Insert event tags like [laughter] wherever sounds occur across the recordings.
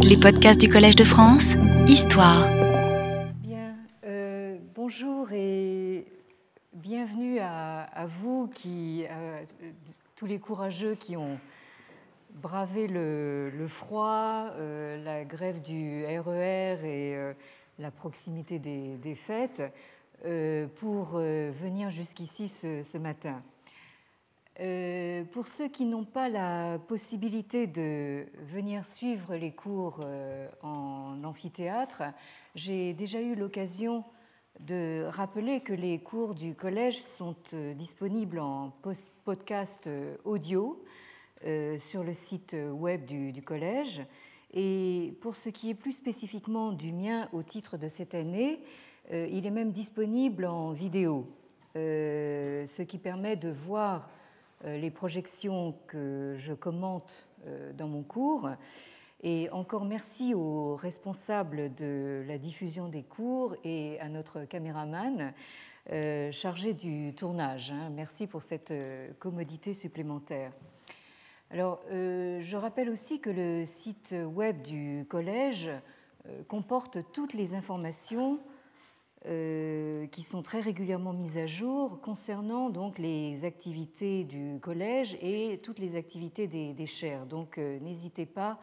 Les podcasts du Collège de France, Histoire. Bien, euh, bonjour et bienvenue à, vous qui, euh, tous les courageux qui ont bravé le, froid, euh, la grève du RER e et la proximité des, fêtes pour venir jusqu'ici ce matin. Euh, pour ceux qui n'ont pas la possibilité de venir suivre les cours euh, en amphithéâtre, j'ai déjà eu l'occasion de rappeler que les cours du collège sont euh, disponibles en podcast audio sur le site web du, collège. Et pour ce qui est plus spécifiquement du mien au titre de cette année, il est même disponible en vidéo, ce qui permet de voir les projections que je commente euh, dans mon cours. Et encore merci aux responsables de la diffusion des cours et à notre caméraman euh, chargé du tournage. Hein. Merci pour cette commodité supplémentaire. Alors, je rappelle aussi que le site web du collège comporte toutes les informations euh, qui sont très régulièrement mises à jour concernant donc les activités du collège et toutes les activités des, des chaires. Donc euh, n'hésitez pas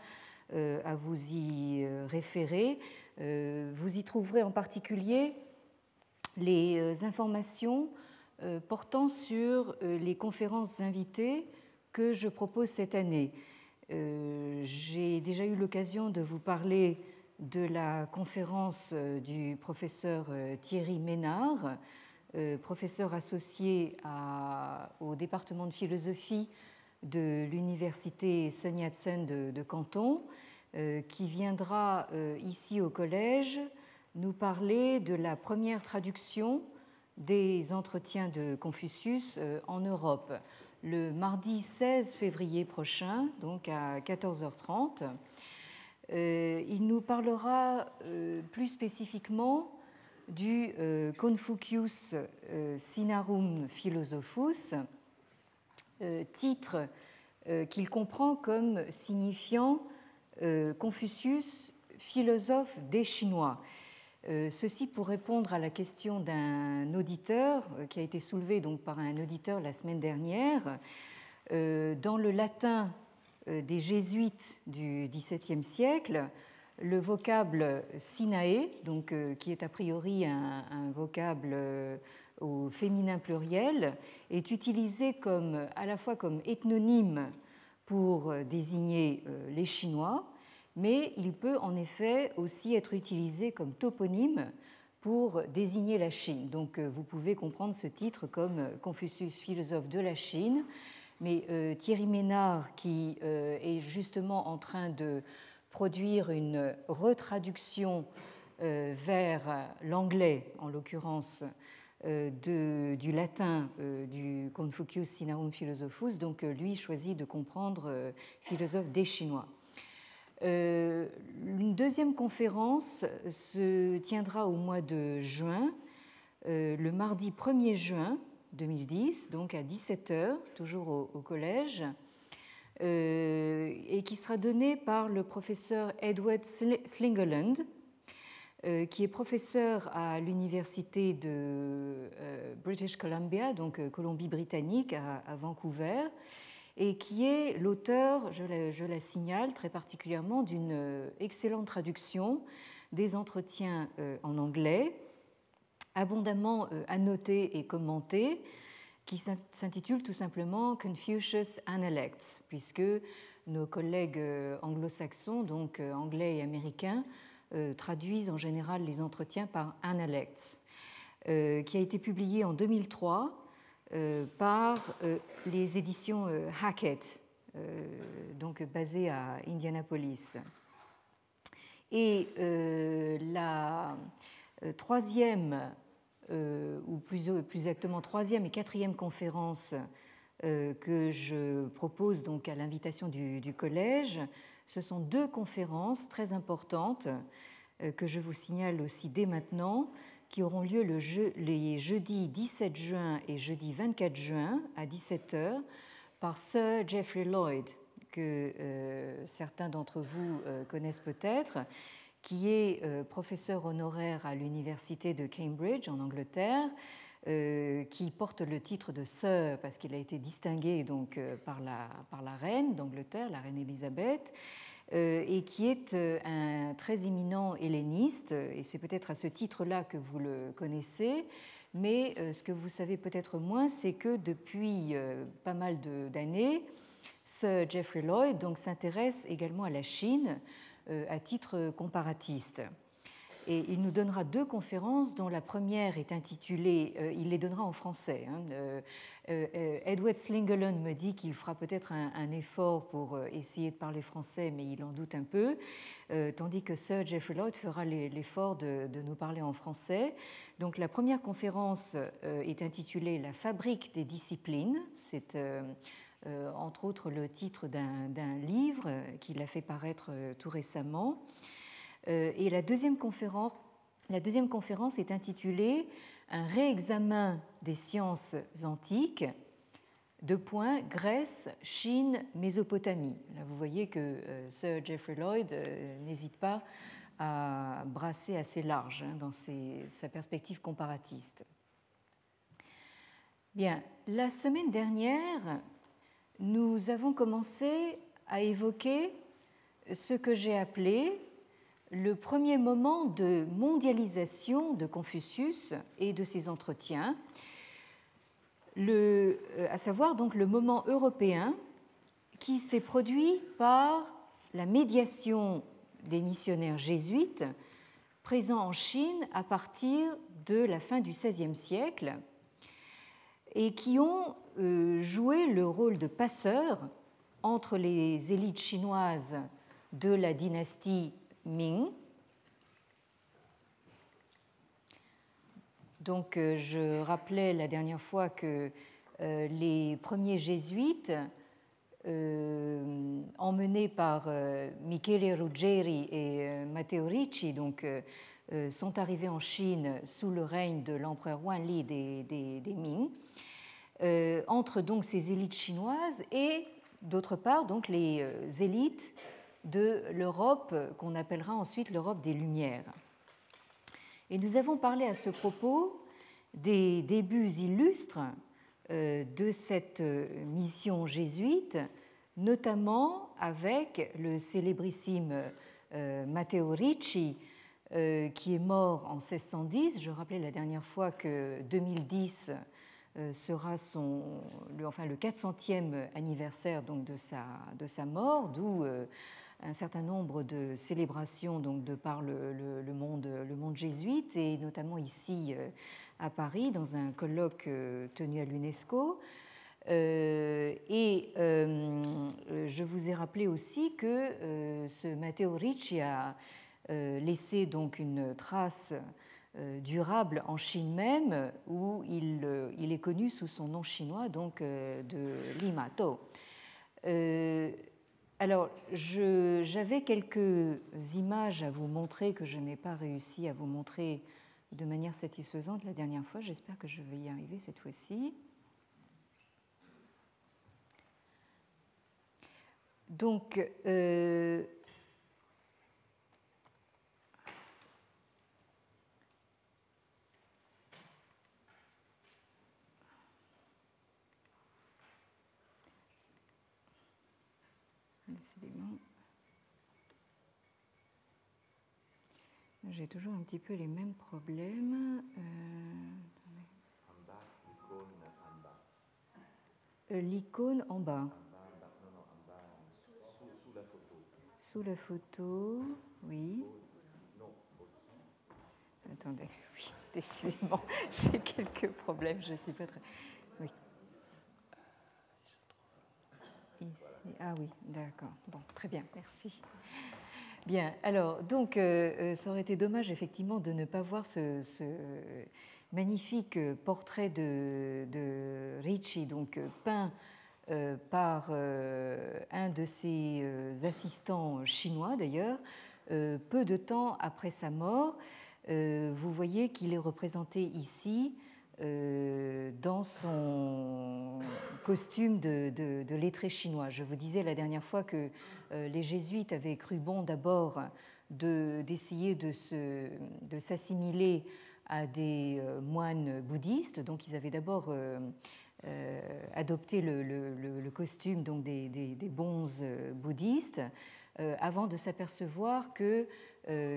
euh, à vous y référer. vous y trouverez en particulier les informations portant sur les conférences invitées que je propose cette année. J'ai déjà eu l'occasion de vous parler de la conférence euh, du professeur euh, Thierry Ménard, euh, professeur associé au département de philosophie de l'université Sun Yat-sen de, Canton, qui viendra ici au collège nous parler de la première traduction des entretiens de Confucius en Europe le mardi 16 février prochain, donc à 14h30. Euh, il nous parlera euh, plus spécifiquement du euh, Confucius Sinarum Philosophus, titre qu'il comprend comme signifiant Confucius, philosophe des Chinois. Ceci pour répondre à la question d'un auditeur qui a été soulevé donc par un auditeur la semaine dernière. Dans le latin des jésuites du XVIIe siècle, le vocable sinae, donc, euh, qui est a priori un, vocable euh, au féminin pluriel, est utilisé comme, à la fois comme ethnonyme pour désigner les Chinois, mais il peut en effet aussi être utilisé comme toponyme pour désigner la Chine. Donc vous pouvez comprendre ce titre comme Confucius, philosophe de la Chine, mais euh, Thierry Ménard, qui euh, est justement en train de produire une retraduction euh, vers l'anglais, en l'occurrence, du latin du Confucius Sinarum Philosophus, donc lui choisit de comprendre philosophe des Chinois. Une deuxième conférence se tiendra au mois de juin, le mardi 1er juin, 2010, donc à 17h, toujours au, collège, euh, et qui sera donné par le professeur Edward Slingerland, euh, qui est professeur à l'université de euh, British Columbia, donc Colombie-Britannique à, Vancouver, et qui est l'auteur, je, je, la signale très particulièrement, d'une excellente traduction des entretiens en anglais abondamment euh, annoté et commenté, qui s'intitule tout simplement Confucius Analects, puisque nos collègues euh, anglo-saxons, donc euh, anglais et américains, traduisent en général les entretiens par Analects, qui a été publié en 2003 par les éditions Hackett, donc basées à Indianapolis. Et la troisième ou plus, exactement troisième et quatrième conférence euh, que je propose donc à l'invitation du, collège. Ce sont deux conférences très importantes euh, que je vous signale aussi dès maintenant, qui auront lieu le les jeudis 17 juin et jeudi 24 juin à 17h par Sir Geoffrey Lloyd, que certains d'entre vous connaissent peut-être, qui est professeur honoraire à l'université de Cambridge en Angleterre, qui porte le titre de Sir parce qu'il a été distingué donc par la, par la reine d'Angleterre, la reine Élisabeth, et qui est un très éminent helléniste, et c'est peut-être à ce titre-là que vous le connaissez, mais euh, ce que vous savez peut-être moins, c'est que depuis euh, pas mal d'années, Sir Jeffrey Lloyd s'intéresse également à la Chine euh, à titre comparatiste. Et il nous donnera deux conférences dont la première est intitulée, euh, il les donnera en français. Hein, euh, euh, Edward Slingerland me dit qu'il fera peut-être un, effort pour essayer de parler français, mais il en doute un peu, tandis que Sir Jeffrey Lloyd fera l'effort de, de, nous parler en français. Donc la première conférence est intitulée La fabrique des disciplines. C'est entre autres le titre d'un livre qu'il a fait paraître tout récemment. Euh, et la deuxième conférence, la deuxième conférence est intitulée Un réexamen des sciences antiques, deux points, Grèce, Chine, Mésopotamie. Là, vous voyez que euh, Sir Jeffrey Lloyd euh, n'hésite pas à brasser assez large hein, dans sa perspective comparatiste. Bien, la semaine dernière, nous avons commencé à évoquer ce que j'ai appelé le premier moment de mondialisation de Confucius et de ses entretiens, euh, à savoir donc le moment européen qui s'est produit par la médiation des missionnaires jésuites présents en Chine à partir de la fin du XVIe siècle et qui ont euh, joué le rôle de passeurs entre les élites chinoises de la dynastie Ming. Donc, euh, je rappelais la dernière fois que euh, les premiers jésuites, emmenés par Michele Ruggeri et Matteo Ricci, donc, sont arrivés en Chine sous le règne de l'empereur Wanli des, Ming, entre donc ces élites chinoises et d'autre part donc les élites de l'Europe qu'on appellera ensuite l'Europe des Lumières. Et nous avons parlé à ce propos des débuts illustres euh, de cette mission jésuite, notamment avec le célébrissime euh, Matteo Ricci, euh, qui est mort en 1610. Je rappelais la dernière fois que 2010 sera son, le, enfin, le 400e anniversaire donc, de, sa, de sa mort, d'où un certain nombre de célébrations donc, de par le, monde, le monde jésuite, et notamment ici euh, à Paris, dans un colloque euh, tenu à l'UNESCO. Euh, et je vous ai rappelé aussi que ce Matteo Ricci a laissé donc une trace durable en Chine même, où il, il, est connu sous son nom chinois, donc de Lima To. Alors, j'avais quelques images à vous montrer que je n'ai pas réussi à vous montrer de manière satisfaisante la dernière fois. J'espère que je vais y arriver cette fois-ci. Donc, euh, J'ai toujours un petit peu les mêmes problèmes. Euh, l'icône en bas. Sous la photo. Sous la photo, oui. Attendez, [laughs] oui, décidément, [laughs] j'ai quelques problèmes, je ne suis pas très. Oui. Ici. Ah oui, d'accord. Bon, très bien, merci. Bien, alors, donc, euh, euh, ça aurait été dommage, effectivement, de ne pas voir ce, magnifique portrait de, Ricci, donc peint euh, par un de ses assistants chinois, d'ailleurs, peu de temps après sa mort. vous voyez qu'il est représenté ici dans son costume de, lettré chinois. Je vous disais la dernière fois que les jésuites avaient cru bon d'abord d'essayer de, s'assimiler à des moines bouddhistes, donc ils avaient d'abord adopté le, costume donc des, bons bouddhistes, avant de s'apercevoir que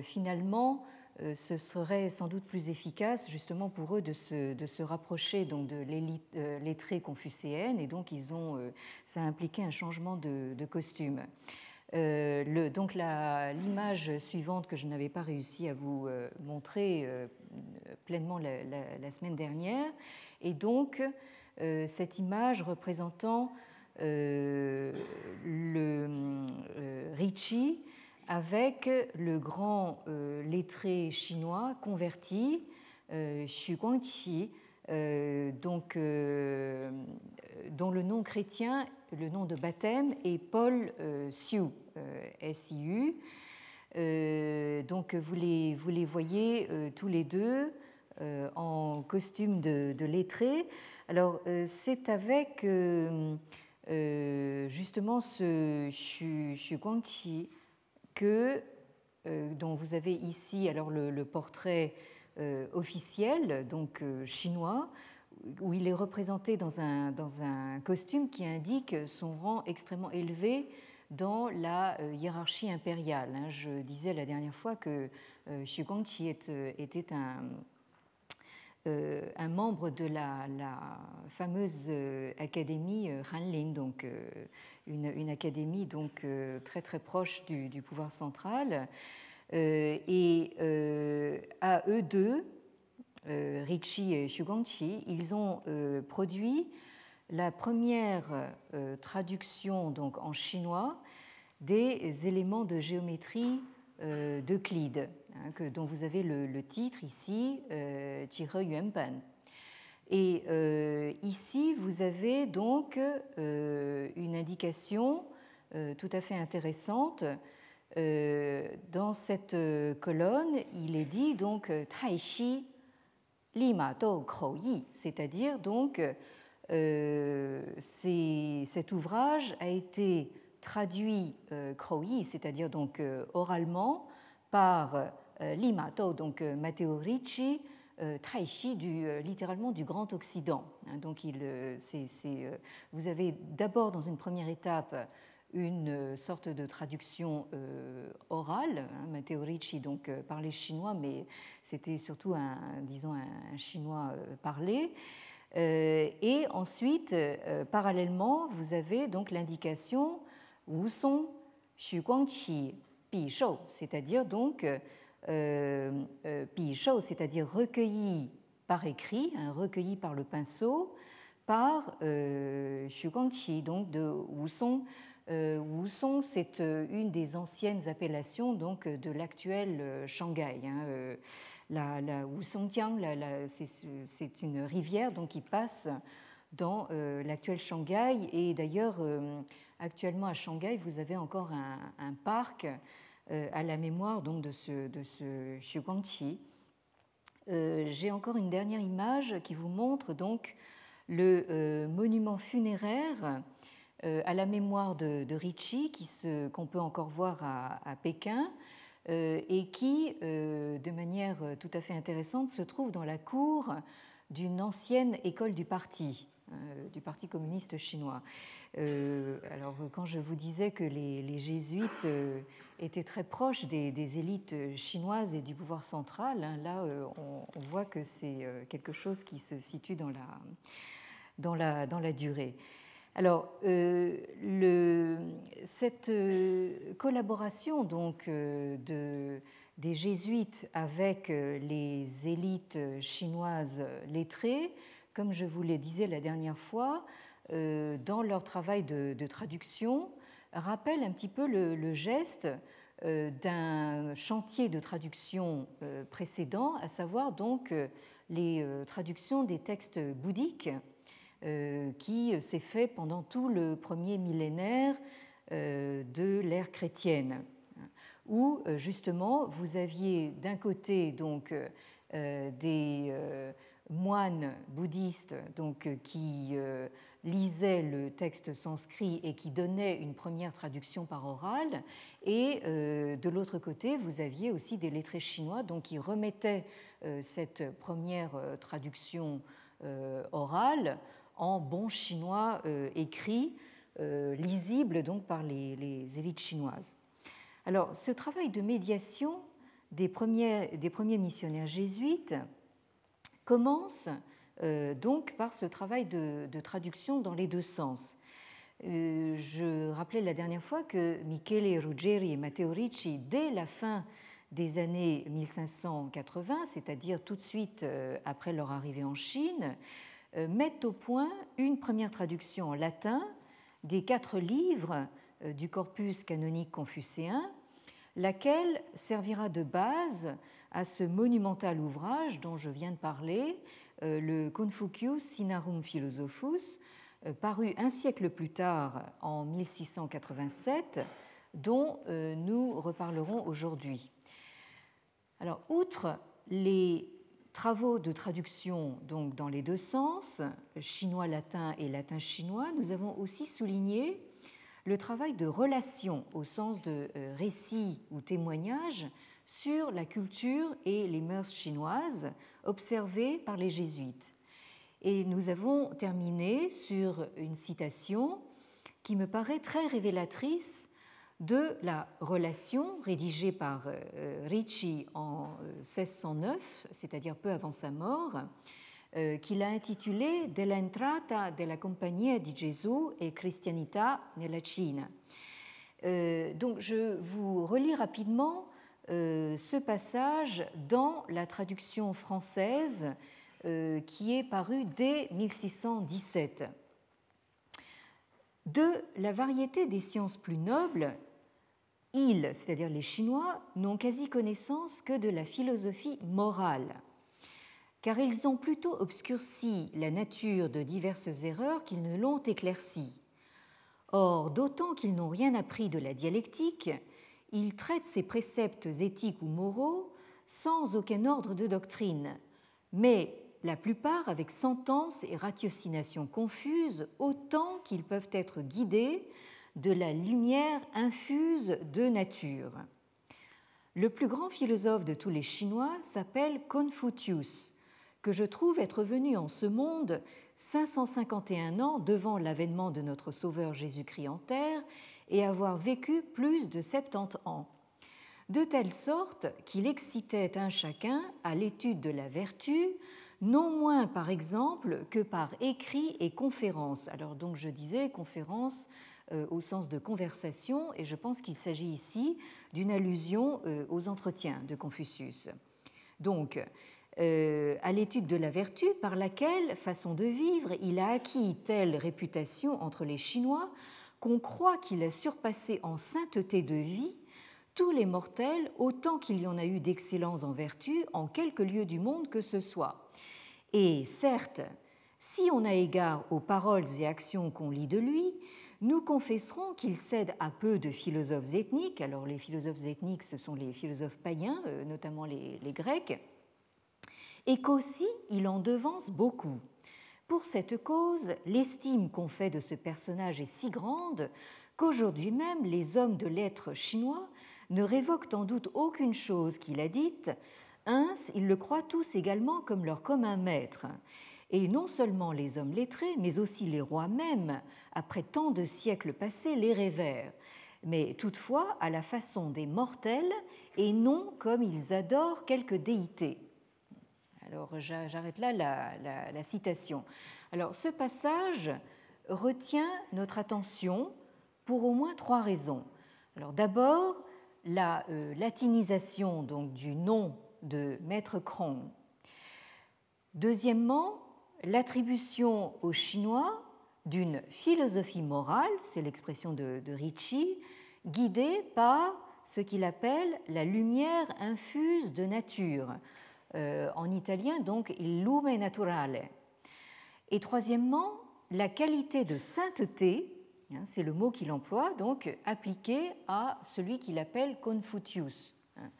finalement euh, ce serait sans doute plus efficace justement pour eux de se, rapprocher donc de l'élite euh, lettrée confucéenne et donc ils ont, euh, ça a impliqué un changement de, costume. l'image suivante que je n'avais pas réussi à vous montrer pleinement la, la, semaine dernière est donc cette image représentant le Ricci avec le grand euh, lettré chinois converti, euh, Xu Guangqi, euh, donc, dont le nom chrétien, le nom de baptême est Paul Siu, S-I-U. donc vous les, voyez tous les deux en costume de, de lettré. Alors c'est avec justement ce Xu, Xu Guangqi que, euh, dont vous avez ici alors le, portrait euh, officiel, donc euh, chinois, où il est représenté dans un, dans un costume qui indique son rang extrêmement élevé dans la hiérarchie impériale. Hein. Je disais la dernière fois que Xu Guangqi était un, un membre de la, fameuse académie Hanlin, donc une, académie donc euh, très très proche du, pouvoir central. Euh, et euh, à eux deux, Ricci et Guangqi, ils ont produit la première traduction donc en chinois des éléments de géométrie d'Euclide, hein, dont vous avez le, titre ici, euh, Yuanban. Et euh, ici, vous avez donc euh, une indication euh, tout à fait intéressante. dans cette colonne, il est dit donc Taishi Lima Do Yi, c'est-à-dire donc cet ouvrage a été traduit Yi, c'est-à-dire donc oralement par Lima Do, donc Matteo Ricci, euh, Taishi, du, euh, littéralement du Grand Occident. Hein, donc, il, euh, vous avez d'abord, dans une première étape, une sorte de traduction orale. Hein, Matteo Ricci donc parlait chinois, mais c'était surtout un, disons, un, chinois parlé. et ensuite, parallèlement, vous avez donc l'indication Wu Song Xu Guangqi Bi Shou, c'est-à-dire donc euh, euh, c'est-à-dire recueilli par écrit, hein, recueilli par le pinceau, par euh, Xu Guangqi, donc de Wusong. Euh, Wusong, c'est une des anciennes appellations donc, de l'actuel Shanghai. Hein, la, la Wusongjiang, c'est une rivière donc, qui passe dans l'actuel Shanghai. Et d'ailleurs, actuellement à Shanghai, vous avez encore un, parc euh, à la mémoire donc, de ce, de ce Xu. Euh, j'ai encore une dernière image qui vous montre donc le euh, monument funéraire à la mémoire de, de Ricci qu'on peut encore voir à, Pékin et qui, de manière tout à fait intéressante, se trouve dans la cour d'une ancienne école du parti, du Parti communiste chinois. Euh, alors, quand je vous disais que les, jésuites euh, étaient très proches des, élites chinoises et du pouvoir central, hein, là, euh, on, voit que c'est quelque chose qui se situe dans la, dans la, dans la durée. Alors, cette collaboration donc, de, des jésuites avec les élites chinoises lettrées, comme je vous le disais la dernière fois, euh, dans leur travail de, traduction rappelle un petit peu le, geste euh, d'un chantier de traduction euh, précédent, à savoir donc les traductions des textes bouddhiques qui s'est fait pendant tout le premier millénaire de l'ère chrétienne, où justement vous aviez d'un côté donc des moine bouddhiste donc, qui lisait le texte sanskrit et qui donnait une première traduction par oral. Et de l'autre côté, vous aviez aussi des lettrés chinois donc, qui remettaient cette première traduction orale en bon chinois écrit, lisible donc par les, les élites chinoises. Alors, ce travail de médiation des premiers, des premiers missionnaires jésuites commence euh, donc par ce travail de, traduction dans les deux sens. Euh, je rappelais la dernière fois que Michele Ruggeri et Matteo Ricci, dès la fin des années 1580, c'est-à-dire tout de suite euh, après leur arrivée en Chine, mettent au point une première traduction en latin des quatre livres du corpus canonique confucéen, laquelle servira de base à ce monumental ouvrage dont je viens de parler, euh, le Confucius Sinarum Philosophus, euh, paru un siècle plus tard en 1687, dont euh, nous reparlerons aujourd'hui. Alors, outre les travaux de traduction donc dans les deux sens, chinois-latin et latin-chinois, nous avons aussi souligné le travail de relation au sens de euh, récit ou témoignage sur la culture et les mœurs chinoises observées par les jésuites. Et nous avons terminé sur une citation qui me paraît très révélatrice de la relation rédigée par euh, Ricci en 1609, euh, c'est-à-dire peu avant sa mort, euh, qu'il a intitulé De l'entrata della Compagnia di Gesù e Cristianità nella Cina. Donc je vous relis rapidement ce passage dans la traduction française qui est parue dès 1617. De la variété des sciences plus nobles, ils, c'est-à-dire les Chinois, n'ont quasi connaissance que de la philosophie morale car ils ont plutôt obscurci la nature de diverses erreurs qu'ils ne l'ont éclaircie. Or, d'autant qu'ils n'ont rien appris de la dialectique, ils traitent ces préceptes éthiques ou moraux sans aucun ordre de doctrine, mais la plupart avec sentences et ratiocinations confuses, autant qu'ils peuvent être guidés de la lumière infuse de nature. Le plus grand philosophe de tous les Chinois s'appelle Confucius, que je trouve être venu en ce monde 551 ans devant l'avènement de notre Sauveur Jésus-Christ en terre et avoir vécu plus de 70 ans, de telle sorte qu'il excitait un chacun à l'étude de la vertu, non moins par exemple que par écrit et conférence. Alors donc je disais conférence euh, au sens de conversation et je pense qu'il s'agit ici d'une allusion euh, aux entretiens de Confucius. Donc euh, à l'étude de la vertu par laquelle, façon de vivre, il a acquis telle réputation entre les Chinois qu'on croit qu'il a surpassé en sainteté de vie tous les mortels autant qu'il y en a eu d'excellence en vertu en quelque lieu du monde que ce soit. Et certes, si on a égard aux paroles et actions qu'on lit de lui, nous confesserons qu'il cède à peu de philosophes ethniques. Alors les philosophes ethniques, ce sont les philosophes païens, euh, notamment les Grecs, et qu'aussi il en devance beaucoup. Pour cette cause, l'estime qu'on fait de ce personnage est si grande qu'aujourd'hui même les hommes de lettres chinois ne révoquent en doute aucune chose qu'il a dite, ainsi ils le croient tous également comme leur commun maître. Et non seulement les hommes lettrés, mais aussi les rois même, après tant de siècles passés, les révèrent, mais toutefois à la façon des mortels et non comme ils adorent quelque déité. Alors j'arrête là la, citation. Alors ce passage retient notre attention pour au moins trois raisons. Alors d'abord la euh, latinisation donc du nom de Maître Krong. Deuxièmement, l'attribution aux Chinois d'une philosophie morale, c'est l'expression de, de Ricci, guidée par ce qu'il appelle la lumière infuse de nature, en italien, donc il lume naturale. Et troisièmement, la qualité de sainteté, hein, c'est le mot qu'il emploie, donc appliqué à celui qu'il appelle Confucius, hein,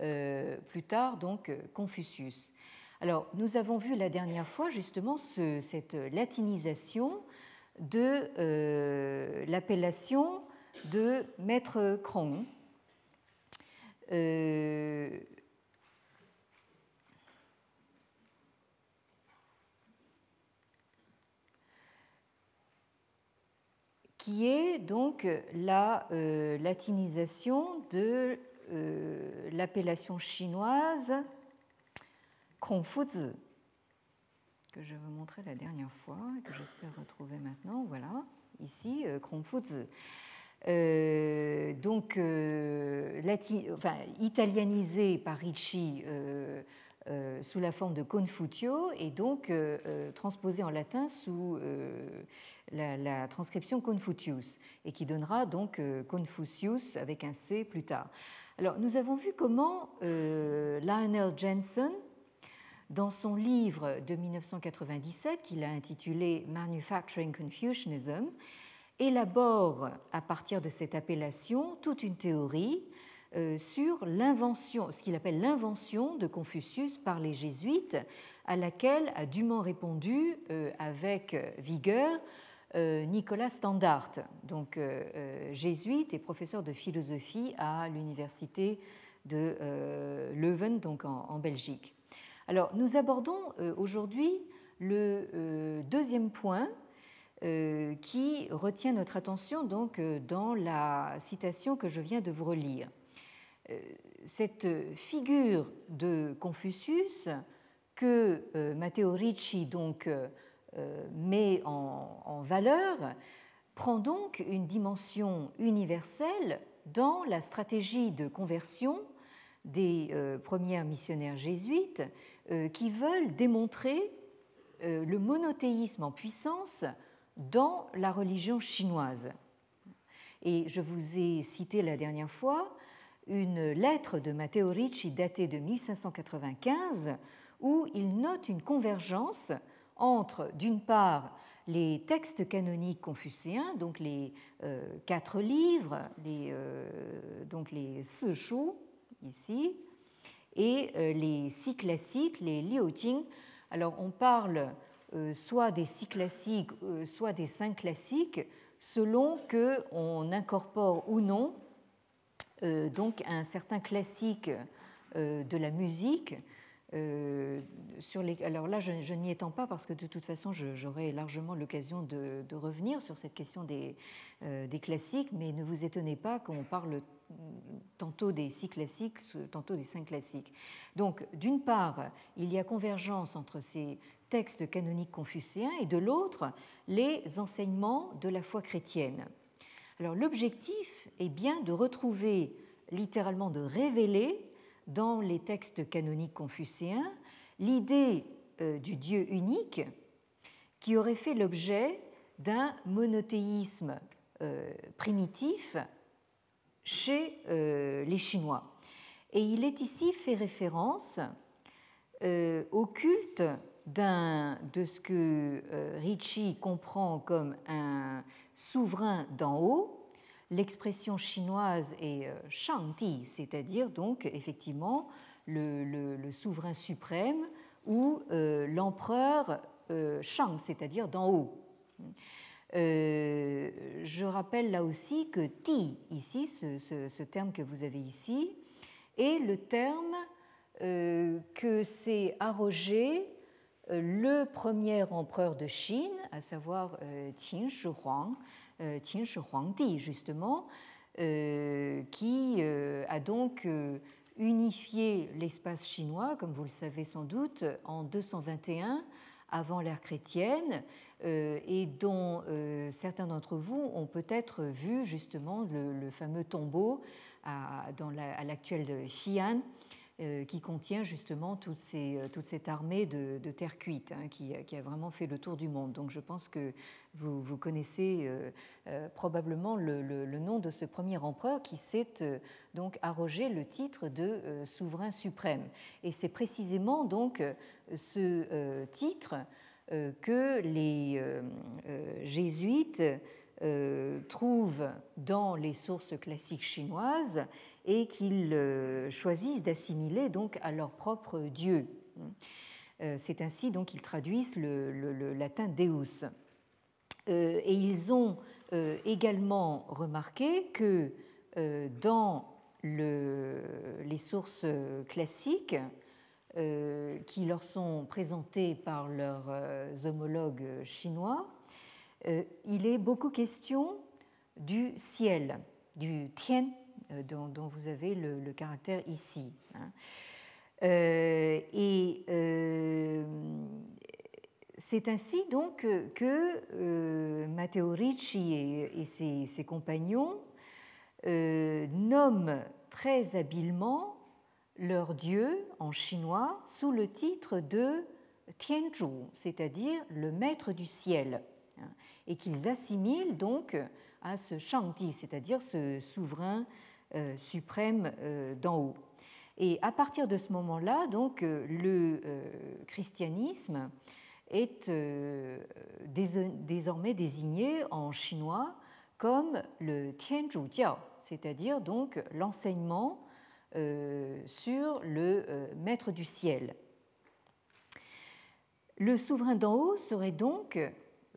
euh, plus tard donc Confucius. Alors, nous avons vu la dernière fois justement cette latinisation de euh, l'appellation de maître Cron. Euh, qui est donc la euh, latinisation de l'appellation chinoise Kongfuzi que je vous montrer la dernière fois et que j'espère retrouver maintenant. Voilà, ici, euh. Euh, donc, euh, italianisé par Ricci sous la forme de Confutio et donc transposé en latin sous la, la, transcription Confutius et qui donnera donc Confucius avec un C plus tard. Alors, nous avons vu comment Lionel Jensen dans son livre de 1997, qu'il a intitulé Manufacturing Confucianism, élabore à partir de cette appellation toute une théorie euh, sur l'invention, ce qu'il appelle l'invention de Confucius par les jésuites, à laquelle a dûment répondu euh, avec vigueur euh, Nicolas Standard, donc jésuite et professeur de philosophie à l'université de Leuven, donc en Belgique. Alors, nous abordons euh, aujourd'hui le euh, deuxième point euh, qui retient notre attention donc dans la citation que je viens de vous relire. Cette figure de Confucius que Matteo Ricci donc met en valeur prend donc une dimension universelle dans la stratégie de conversion des premiers missionnaires jésuites euh, qui veulent démontrer euh, le monothéisme en puissance dans la religion chinoise. Et je vous ai cité la dernière fois une lettre de Matteo Ricci datée de 1595 où il note une convergence entre, d'une part, les textes canoniques confucéens, donc les euh, quatre livres, les, donc les Sishu, ici, et euh, les six classiques, les Liujing. Alors on parle euh, soit des six classiques, euh, soit des cinq classiques, selon que on incorpore ou non donc un certain classique de la musique. les... Alors là, je, n'y étends pas parce que de toute façon, j'aurai largement l'occasion de, revenir sur cette question des, des classiques, mais ne vous étonnez pas qu'on parle tantôt des six classiques, tantôt des cinq classiques. Donc, d'une part, il y a convergence entre ces textes canoniques confucéens et de l'autre, les enseignements de la foi chrétienne. Alors, l'objectif est bien de retrouver, littéralement de révéler dans les textes canoniques confucéens l'idée euh, du Dieu unique qui aurait fait l'objet d'un monothéisme euh, primitif chez euh, les Chinois. Et il est ici fait référence au culte de ce que Ricci comprend comme un souverain d'en haut. L'expression chinoise est Shangdi, c'est-à-dire donc effectivement le, souverain suprême ou l'empereur Shang, c'est-à-dire d'en haut. Euh, je rappelle là aussi que ti, ici, ce, terme que vous avez ici, est le terme euh, que s'est arrogé euh, le premier empereur de Chine, à savoir Qin Shi Huang, Qin Shi Huangdi justement, qui a donc unifié l'espace chinois, comme vous le savez sans doute, en 221 avant l'ère chrétienne, euh, et dont euh, certains d'entre vous ont peut-être vu justement le, fameux tombeau à, l'actuel Xi'an, euh, qui contient justement toute, toute cette armée de, terre cuite hein, qui, a vraiment fait le tour du monde. Donc je pense que vous, connaissez probablement le, nom de ce premier empereur qui s'est donc arrogé le titre de souverain suprême. Et c'est précisément donc ce titre euh, que les euh, euh, jésuites trouvent dans les sources classiques chinoises et qu'ils choisissent d'assimiler donc à leur propre Dieu. C'est ainsi donc qu'ils traduisent le, latin Deus. Et ils ont également remarqué que dans les sources classiques, qui leur sont présentées par leurs homologues chinois, il est beaucoup question du ciel, du tien, euh, dont, vous avez le, caractère ici. Hein. Euh, et euh, c'est ainsi donc que Matteo Ricci et, ses, compagnons nomment très habilement leur dieu en chinois sous le titre de Tianzhu, c'est-à-dire le maître du ciel, hein, et qu'ils assimilent donc à ce Shangdi, c'est-à-dire ce souverain suprême euh, d'en haut. Et à partir de ce moment-là, donc, euh, le christianisme est désormais désigné en chinois comme le Tianzhu c'est-à-dire donc l'enseignement sur le maître du ciel. Le souverain d'en haut serait donc,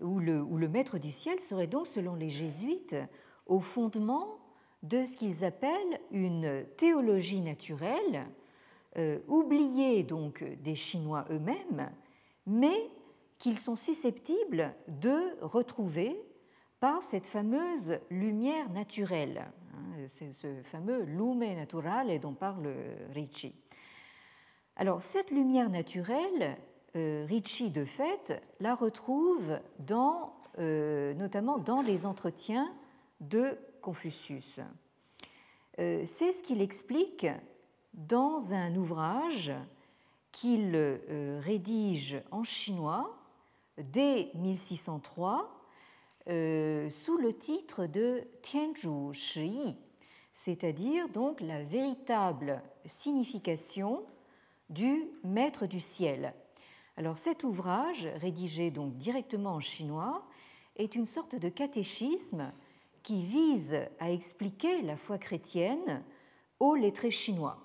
ou le maître du ciel serait donc, selon les jésuites, au fondement de ce qu'ils appellent une théologie naturelle, euh, oubliée donc des Chinois eux-mêmes, mais qu'ils sont susceptibles de retrouver par cette fameuse lumière naturelle, hein, ce fameux lume naturale dont parle Ricci. Alors cette lumière naturelle, euh, Ricci de fait la retrouve dans, euh, notamment dans les entretiens de Confucius. Euh, c'est ce qu'il explique dans un ouvrage qu'il euh, rédige en chinois dès 1603 euh, sous le titre de Tianzhu Shi, c'est-à-dire donc la véritable signification du maître du ciel. Alors cet ouvrage, rédigé donc directement en chinois, est une sorte de catéchisme qui vise à expliquer la foi chrétienne aux lettrés chinois.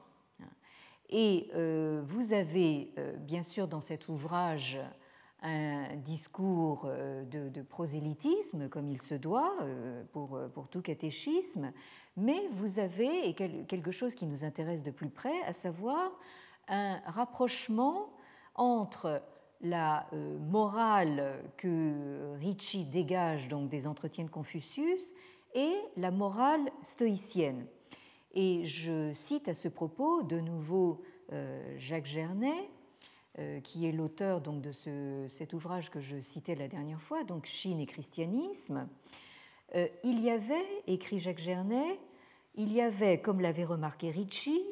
Et euh, vous avez euh, bien sûr dans cet ouvrage un discours euh, de, prosélytisme comme il se doit pour, pour, tout catéchisme, mais vous avez quelque chose qui nous intéresse de plus près, à savoir un rapprochement entre la morale que Ricci dégage donc des entretiens de Confucius et la morale stoïcienne. Et je cite à ce propos de nouveau euh, Jacques Gernet, euh, qui est l'auteur donc de ce, cet ouvrage que je citais la dernière fois, donc Chine et christianisme. Euh, il y avait, écrit Jacques Gernet, il y avait, comme l'avait remarqué Ricci,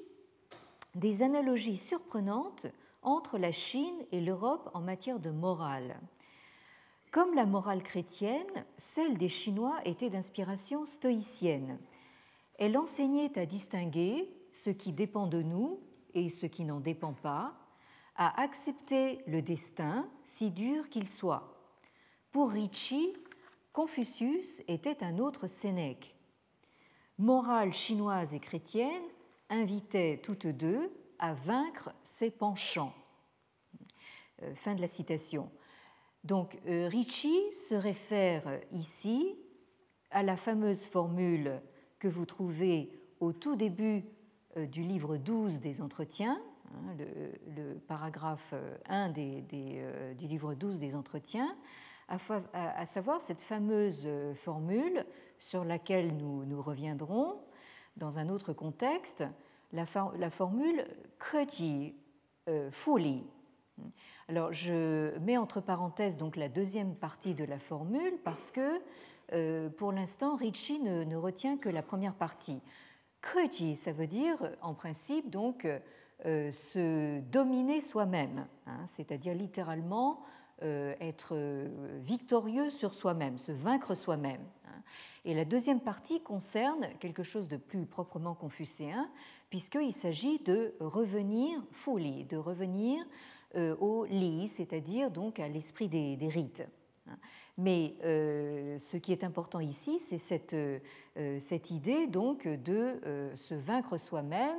des analogies surprenantes entre la Chine et l'Europe en matière de morale. Comme la morale chrétienne, celle des Chinois était d'inspiration stoïcienne. Elle enseignait à distinguer ce qui dépend de nous et ce qui n'en dépend pas, à accepter le destin, si dur qu'il soit. Pour Ricci, Confucius était un autre Sénèque. Morale chinoise et chrétienne invitaient toutes deux à vaincre ses penchants. Euh, fin de la citation. Donc euh, Ricci se réfère ici à la fameuse formule que vous trouvez au tout début euh, du livre 12 des entretiens, hein, le, paragraphe 1 euh, du livre 12 des entretiens, à, savoir cette fameuse formule sur laquelle nous, nous reviendrons dans un autre contexte, la, la formule Keji Fuli alors je mets entre parenthèses donc la deuxième partie de la formule parce que euh, pour l'instant Ricci ne, retient que la première partie. Koji, ça veut dire en principe donc euh, se dominer soi-même, hein, c'est-à-dire littéralement euh, être victorieux sur soi-même, se vaincre soi-même. Hein. Et la deuxième partie concerne quelque chose de plus proprement confucéen, puisqu'il s'agit de revenir fully, de revenir euh, au li, c'est-à-dire donc à l'esprit des, rites. Mais euh, ce qui est important ici, c'est cette, euh, cette, idée donc de se vaincre soi-même,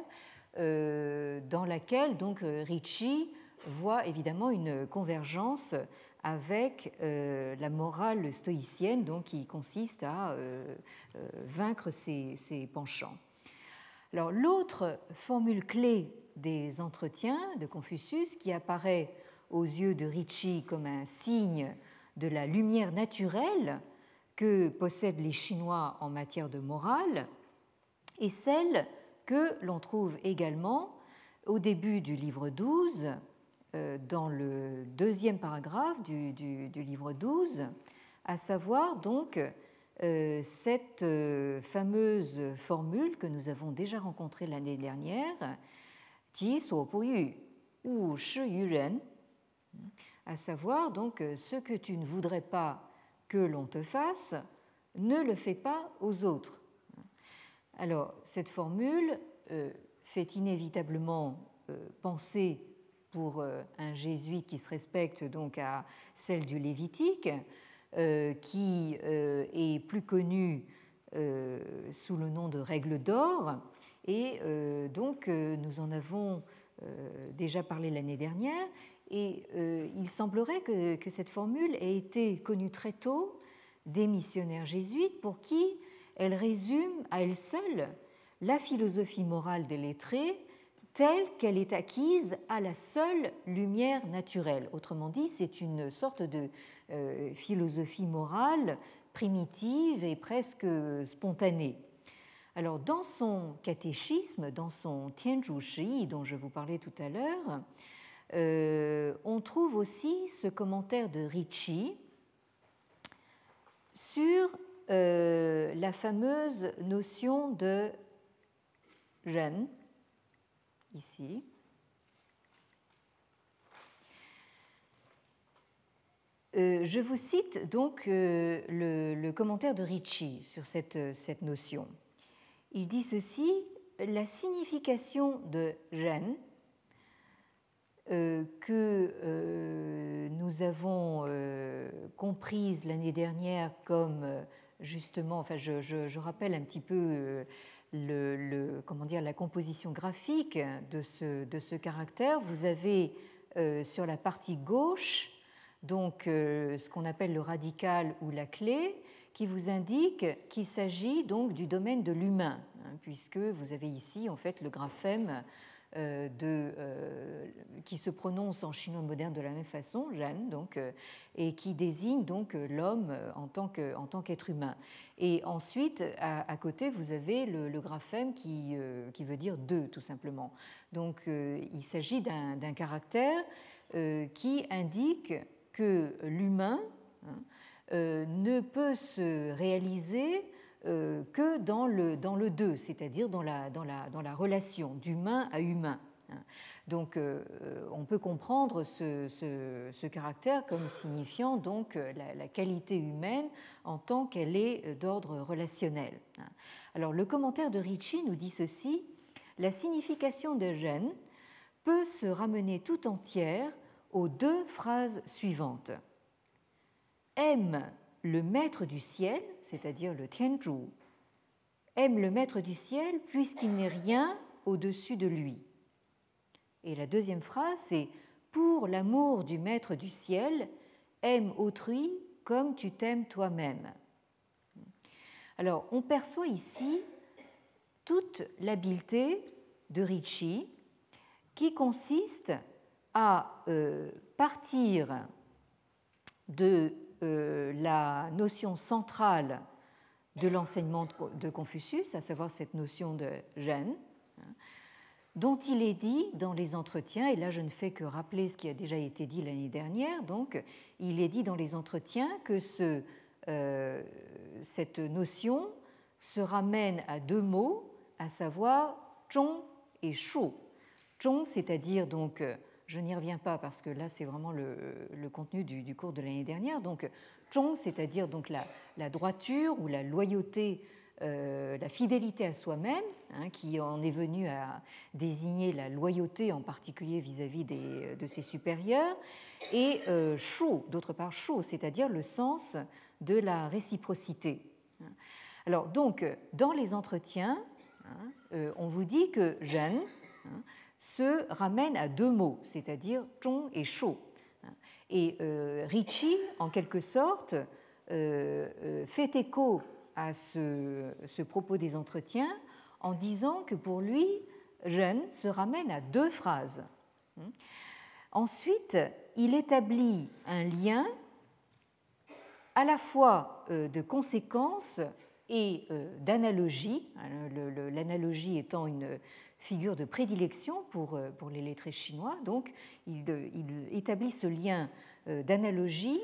dans laquelle donc Ricci voit évidemment une convergence avec la morale stoïcienne, donc qui consiste à vaincre ses, penchants. L'autre formule clé des entretiens de Confucius, qui apparaît aux yeux de Ricci comme un signe de la lumière naturelle que possèdent les Chinois en matière de morale, est celle que l'on trouve également au début du livre 12, euh, dans le deuxième paragraphe du, livre 12, à savoir donc cette euh, fameuse formule que nous avons déjà rencontrée l'année dernière, Ji yu ou Shi yu ren, à savoir donc ce que tu ne voudrais pas que l'on te fasse, ne le fais pas aux autres. Alors, cette formule fait inévitablement penser pour euh, un jésuite qui se respecte donc à celle du Lévitique, euh, qui euh, est plus connue sous le nom de règle d'or. Et donc nous en avons déjà parlé l'année dernière. Et il semblerait que, que, cette formule ait été connue très tôt des missionnaires jésuites pour qui elle résume à elle seule la philosophie morale des lettrés telle qu'elle est acquise à la seule lumière naturelle. Autrement dit, c'est une sorte de euh, philosophie morale primitive et presque spontanée. Alors, dans son catéchisme, dans son Tianzhu Shi, dont je vous parlais tout à l'heure, euh, on trouve aussi ce commentaire de Ricci sur euh, la fameuse notion de jeune ici. Euh, je vous cite donc euh, le, commentaire de Ricci sur cette, cette, notion. Il dit ceci la signification de Ren, euh, que nous avons comprise l'année dernière comme justement, enfin, je, je, rappelle un petit peu le, comment dire, la composition graphique de ce, de ce caractère, vous avez euh, sur la partie gauche donc euh, ce qu'on appelle le radical ou la clé, qui vous indique qu'il s'agit donc du domaine de l'humain, hein, puisque vous avez ici en fait le graphème euh, euh, qui se prononce en chinois moderne de la même façon, Jeanne, donc, et qui désigne donc l'homme en tant qu'être humain. Et ensuite, à, côté, vous avez le, graphème qui, qui, veut dire deux, tout simplement. Donc, il s'agit d'un caractère qui indique que l'humain hein, ne peut se réaliser euh, que dans le, dans le deux, c'est-à-dire dans la, dans, la, dans la relation d'humain à humain. Donc euh, on peut comprendre ce, ce, caractère comme signifiant donc la, qualité humaine en tant qu'elle est d'ordre relationnel. Alors le commentaire de Ricci nous dit ceci la signification de gène peut se ramener tout entière aux deux phrases suivantes. Aime le maître du ciel, c'est-à-dire le Tianzhu, aime le maître du ciel puisqu'il n'est rien au-dessus de lui. Et la deuxième phrase, c'est Pour l'amour du maître du ciel, aime autrui comme tu t'aimes toi-même. Alors, on perçoit ici toute l'habileté de Ricci qui consiste à euh, partir de euh, la notion centrale de l'enseignement de Confucius, à savoir cette notion de gêne, hein, dont il est dit dans les entretiens, et là je ne fais que rappeler ce qui a déjà été dit l'année dernière, donc il est dit dans les entretiens que euh, cette notion se ramène à deux mots, à savoir zhong et shu. Zhong, c'est-à-dire donc je n'y reviens pas parce que là, c'est vraiment le, contenu du, cours de l'année dernière. Donc, zhong, c'est-à-dire donc la, droiture ou la loyauté, euh, la fidélité à soi-même, hein, qui en est venue à désigner la loyauté en particulier vis-à-vis de ses supérieurs, et euh, d'autre part shu, c'est-à-dire le sens de la réciprocité. Alors, donc, dans les entretiens, hein, euh, on vous dit que Jeanne, se ramène à deux mots, c'est-à-dire zhong et shou. Et Ricci, en quelque sorte, fait écho à ce, propos des entretiens en disant que pour lui, Ren se ramène à deux phrases. Ensuite, il établit un lien à la fois euh, de conséquences et euh, d'analogie, hein, l'analogie étant une figure de prédilection pour, euh, pour les lettrés chinois. Donc, il, il établit ce lien d'analogie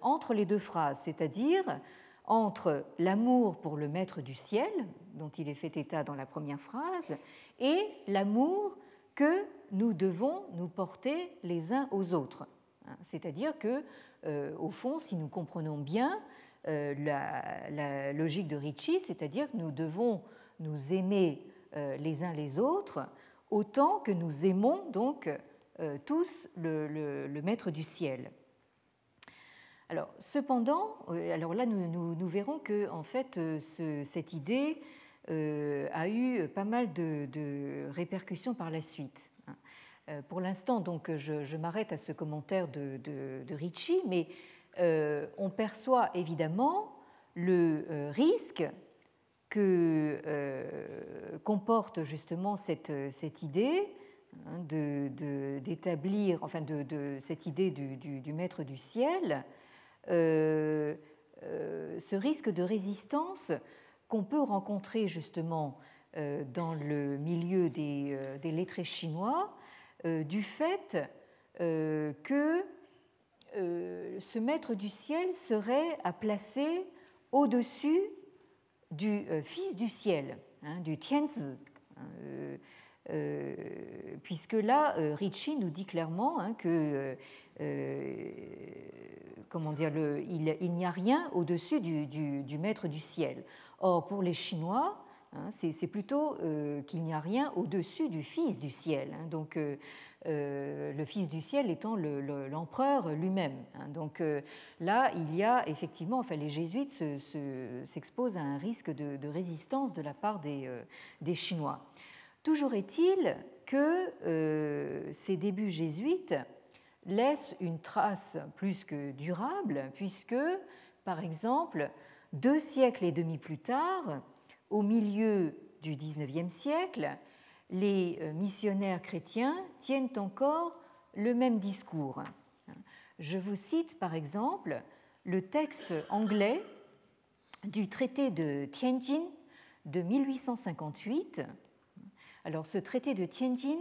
entre les deux phrases, c'est-à-dire entre l'amour pour le maître du ciel, dont il est fait état dans la première phrase, et l'amour que nous devons nous porter les uns aux autres. Hein, c'est-à-dire que, euh, au fond, si nous comprenons bien euh, la, logique de Ricci, c'est-à-dire que nous devons nous aimer euh, les uns les autres autant que nous aimons donc tous le, maître du ciel. Alors, cependant, alors là, nous, nous, verrons que en fait, cette idée a eu pas mal de répercussions par la suite. Euh, pour l'instant, donc, je, m'arrête à ce commentaire de, Ricci, mais euh, on perçoit évidemment le euh, risque que comporte justement cette, cette idée hein, d'établir, enfin de, cette idée du, maître du ciel, ce risque de résistance qu'on peut rencontrer justement dans le milieu des, lettrés chinois euh, du fait euh, que euh, ce maître du ciel serait à placer au-dessus du Fils du ciel, hein, du Tianzi. Hein, puisque là, Ricci nous dit clairement hein, que comment dire, il, n'y a rien au-dessus du, maître du ciel. Or, pour les Chinois, Hein, c'est plutôt euh, qu'il n'y a rien au-dessus du Fils du ciel. Hein. donc, euh, euh, le Fils du ciel étant l'empereur lui-même. Hein. donc là, il y a effectivement, enfin, les jésuites s'exposent à un risque de, résistance de la part des, des Chinois. Toujours est-il que ces débuts jésuites laissent une trace plus que durable, puisque, par exemple, deux siècles et demi plus tard, au milieu du XIXe siècle, les euh, missionnaires chrétiens tiennent encore le même discours. Je vous cite par exemple le texte anglais du traité de Tianjin de 1858. Alors ce traité de Tianjin,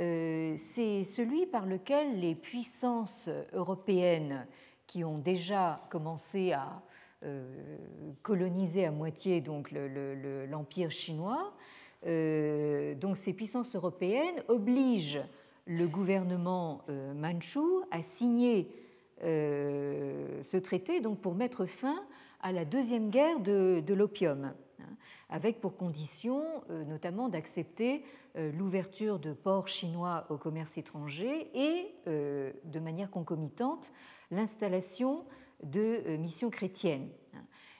euh, c'est celui par lequel les puissances européennes qui ont déjà commencé à euh, coloniser à moitié donc l'empire chinois. Euh, donc ces puissances européennes obligent le gouvernement euh, manchou à signer ce traité donc pour mettre fin à la deuxième guerre de, l'opium, hein, avec pour condition notamment d'accepter l'ouverture de ports chinois au commerce étranger et de manière concomitante l'installation de euh, mission chrétienne.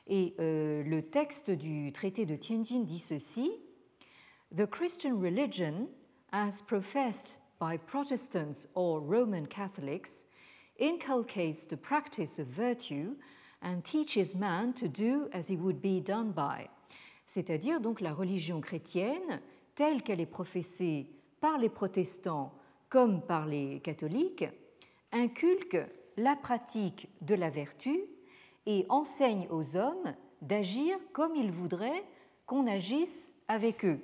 Et euh, le texte du traité de Tianjin dit ceci The Christian religion, as professed by Protestants or Roman Catholics, inculcates the practice of virtue and teaches man to do as he would be done by. C'est-à-dire donc la religion chrétienne, telle qu'elle est professée par les protestants comme par les catholiques, inculque la pratique de la vertu et enseigne aux hommes d'agir comme ils voudraient qu'on agisse avec eux.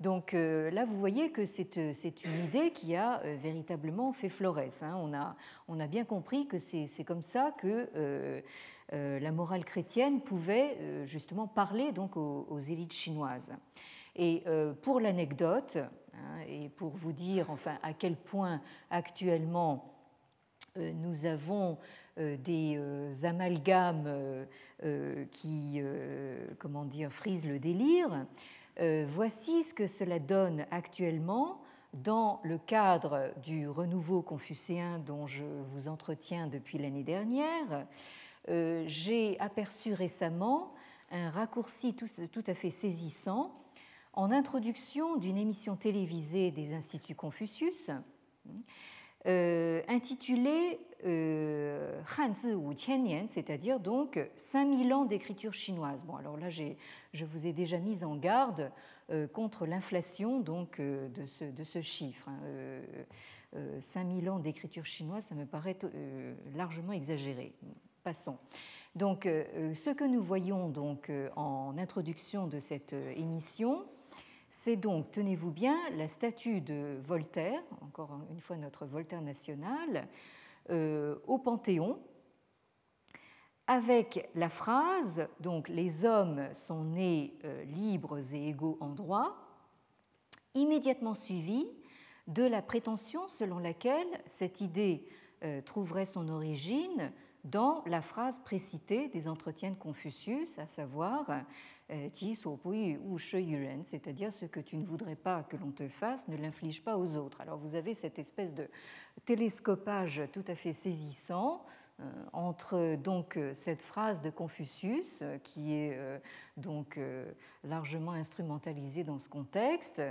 Donc euh, là, vous voyez que c'est une idée qui a euh, véritablement fait florès. Hein. On, a, bien compris que c'est comme ça que euh, la morale chrétienne pouvait justement parler donc aux, élites chinoises. Et pour l'anecdote, hein, et pour vous dire enfin à quel point actuellement euh, nous avons euh, des euh, amalgames qui comment dire, frisent le délire. Voici ce que cela donne actuellement dans le cadre du renouveau confucéen dont je vous entretiens depuis l'année dernière. J'ai aperçu récemment un raccourci tout, à fait saisissant en introduction d'une émission télévisée des Instituts Confucius euh, intitulée euh, Hanzi ou Qiannian, c'est-à-dire donc 5000 ans d'écriture chinoise. Bon, alors là, je vous ai déjà mis en garde euh, contre l'inflation donc de ce, de ce chiffre. 5000 ans d'écriture chinoise, ça me paraît largement exagéré. Passons. Donc, ce que nous voyons donc en introduction de cette émission, c'est donc, tenez-vous bien, la statue de Voltaire, encore une fois notre Voltaire national, euh, au Panthéon, avec la phrase donc les hommes sont nés euh, libres et égaux en droit, immédiatement suivie de la prétention selon laquelle cette idée euh, trouverait son origine dans la phrase précitée des entretiens de Confucius, à savoir c'est-à-dire ce que tu ne voudrais pas que l'on te fasse, ne l'inflige pas aux autres. Alors vous avez cette espèce de télescopage tout à fait saisissant euh, entre donc cette phrase de Confucius qui est euh, donc largement instrumentalisée dans ce contexte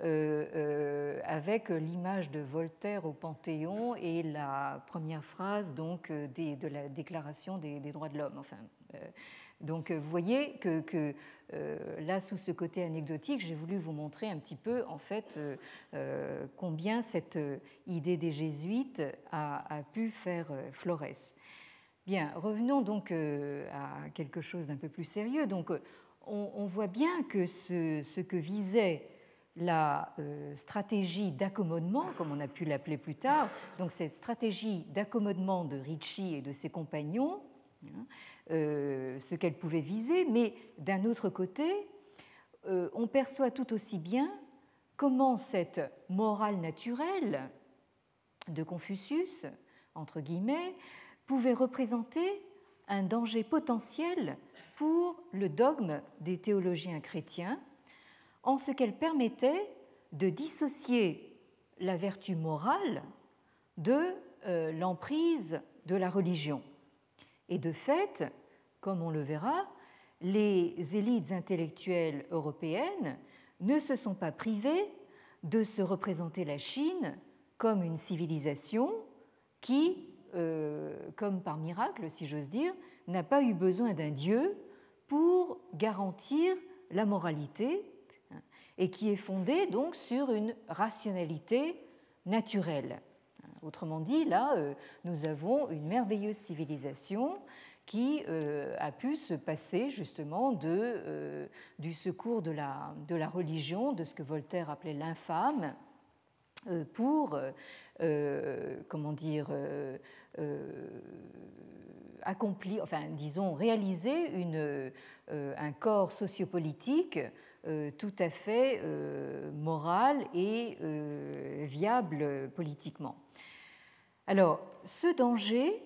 avec l'image de Voltaire au Panthéon et la première phrase donc de la Déclaration des, des droits de l'homme enfin donc euh, vous voyez que, euh, là, sous ce côté anecdotique, j'ai voulu vous montrer un petit peu en fait euh, combien cette idée des jésuites a, pu faire Flores. Bien, revenons donc à quelque chose d'un peu plus sérieux. Donc on, voit bien que ce, que visait la stratégie d'accommodement, comme on a pu l'appeler plus tard, donc cette stratégie d'accommodement de Ricci et de ses compagnons, ce qu'elle pouvait viser, mais d'un autre côté, euh, on perçoit tout aussi bien comment cette morale naturelle de Confucius, entre guillemets, pouvait représenter un danger potentiel pour le dogme des théologiens chrétiens, en ce qu'elle permettait de dissocier la vertu morale de euh, l'emprise de la religion. Et de fait, comme on le verra, les élites intellectuelles européennes ne se sont pas privées de se représenter la Chine comme une civilisation qui, euh, comme par miracle si j'ose dire, n'a pas eu besoin d'un dieu pour garantir la moralité hein, et qui est fondée donc sur une rationalité naturelle. Autrement dit, là, euh, nous avons une merveilleuse civilisation qui euh, a pu se passer justement euh, du secours de la, religion, de ce que Voltaire appelait l'infâme, pour, comment dire, accomplir, enfin, disons, réaliser un corps sociopolitique tout à fait moral et viable politiquement. Alors, ce danger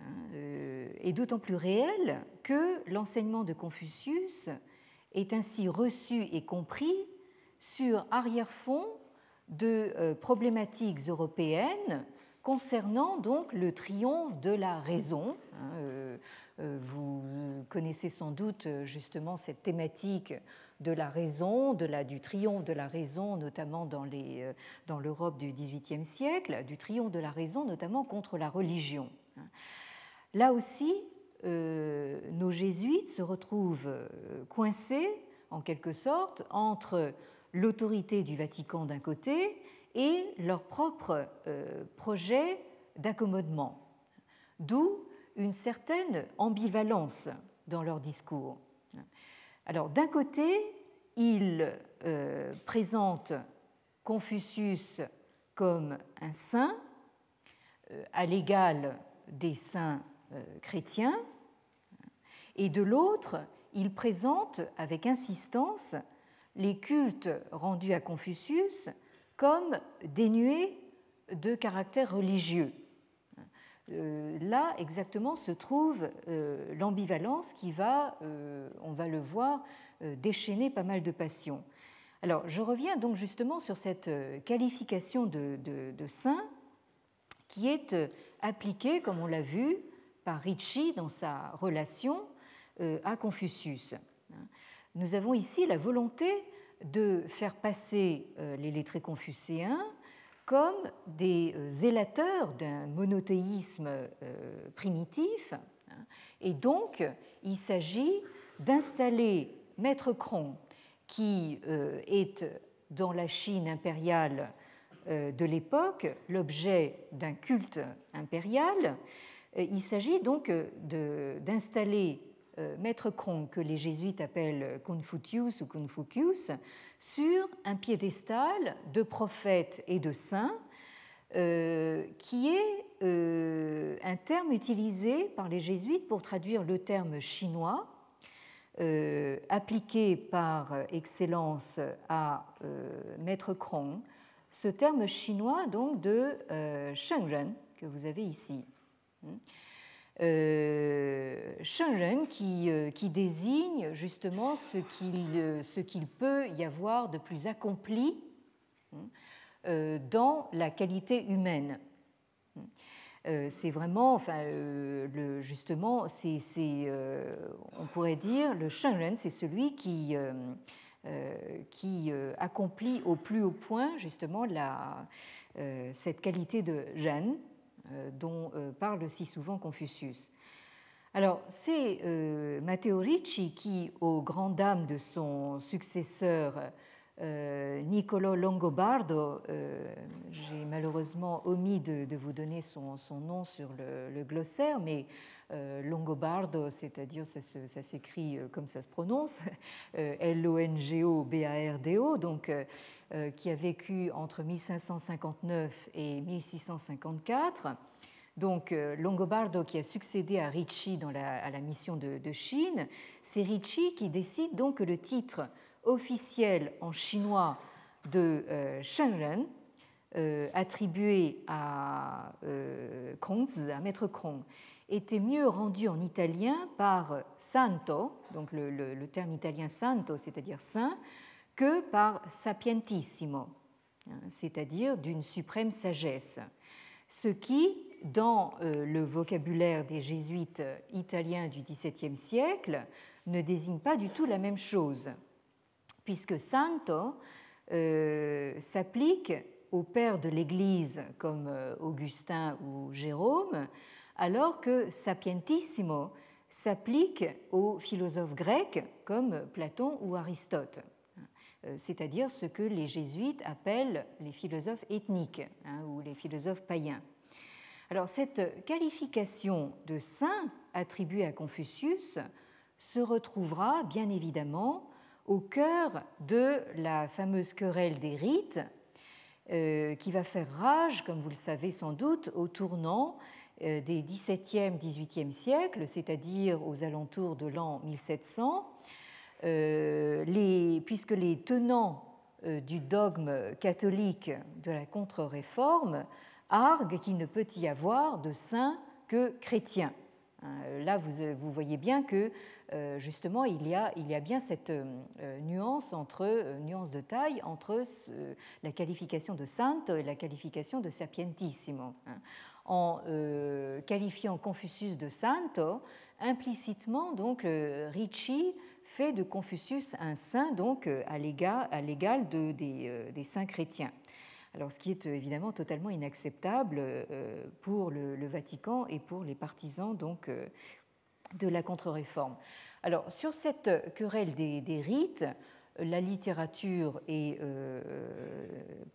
hein, euh, est d'autant plus réel que l'enseignement de Confucius est ainsi reçu et compris sur arrière-fond de euh, problématiques européennes concernant donc le triomphe de la raison. Hein, euh, vous connaissez sans doute justement cette thématique de la raison, du triomphe de la raison, notamment dans, euh, l'Europe du XVIIIe siècle, du triomphe de la raison, notamment contre la religion. Là aussi, euh, nos jésuites se retrouvent euh, coincés, en quelque sorte, entre l'autorité du Vatican d'un côté et leur propre projet d'accommodement. D'où une certaine ambivalence dans leur discours. Alors d'un côté, il euh, présente Confucius comme un saint, euh, à l'égal des saints euh, chrétiens, et de l'autre, il présente avec insistance les cultes rendus à Confucius comme dénués de caractère religieux. Euh, là exactement se trouve euh, l'ambivalence qui va, euh, on va le voir, déchaîner pas mal de passions. Alors je reviens donc justement sur cette qualification de, de saint qui est appliquée, comme on l'a vu, par Ricci dans sa relation à Confucius. Nous avons ici la volonté de faire passer les lettrés confucéens comme des zélateurs d'un monothéisme primitif. Hein. Et donc, il s'agit d'installer Maître Cron, qui est dans la Chine impériale euh, de l'époque l'objet d'un culte impérial. Euh, il s'agit donc euh, d'installer Maître Krong, que les jésuites appellent Confucius ou Confucius, sur un piédestal de prophètes et de saints, qui est un terme utilisé par les jésuites pour traduire le terme chinois, appliqué par excellence à Maître Krong, ce terme chinois donc de euh, Shengren que vous avez ici. Euh, Shengren qui, euh, désigne justement ce qu'il euh, peut y avoir de plus accompli hein, dans la qualité humaine. C'est vraiment, enfin, le, justement, on pourrait dire, le Shengren, c'est celui qui euh, euh, accomplit au plus haut point justement euh, cette qualité de gêne dont parle si souvent Confucius. Alors, c'est Matteo Ricci qui, aux grandes dames de son successeur Niccolo Longobardo, j'ai malheureusement omis de, vous donner son, nom sur le glossaire, mais euh, Longobardo, c'est-à-dire ça, s'écrit euh, comme ça se prononce, [laughs] euh, L-O-N-G-O-B-A-R-D-O, donc qui a vécu entre 1559 et 1654. Donc Longobardo qui a succédé à Ricci à la mission de, Chine, c'est Ricci qui décide donc que le titre officiel en chinois de euh, Shenren, attribué à euh, à Maître Krong, était mieux rendu en italien par santo, donc le, terme italien santo, c'est-à-dire saint, que par sapientissimo, hein, c'est-à-dire d'une suprême sagesse. Ce qui, dans euh, le vocabulaire des jésuites italiens du XVIIe siècle, ne désigne pas du tout la même chose, puisque santo euh, s'applique aux pères de l'Église comme euh, Augustin ou Jérôme, alors que sapientissimo s'applique aux philosophes grecs comme Platon ou Aristote, euh, c'est-à-dire ce que les jésuites appellent les philosophes ethniques hein, ou les philosophes païens. Alors cette qualification de saint attribuée à Confucius se retrouvera bien évidemment au cœur de la fameuse querelle des rites euh, qui va faire rage, comme vous le savez sans doute, au tournant euh, des XVIIe, XVIIIe siècles, c'est-à-dire aux alentours de l'an 1700, euh, puisque les tenants euh, du dogme catholique de la contre-réforme arguent qu'il ne peut y avoir de saints que chrétiens. Hein, là, vous, voyez bien que justement, il y, a, bien cette nuance, entre, nuance de taille entre la qualification de sainte et la qualification de sapientissimo. Hein en euh, qualifiant Confucius de santo, implicitement, donc, Ricci fait de Confucius un saint, donc, à l'égal euh, des, saints chrétiens. Alors, ce qui est évidemment totalement inacceptable euh, pour le, Vatican et pour les partisans donc, de la contre-réforme. Alors, sur cette querelle des, rites, la littérature est euh,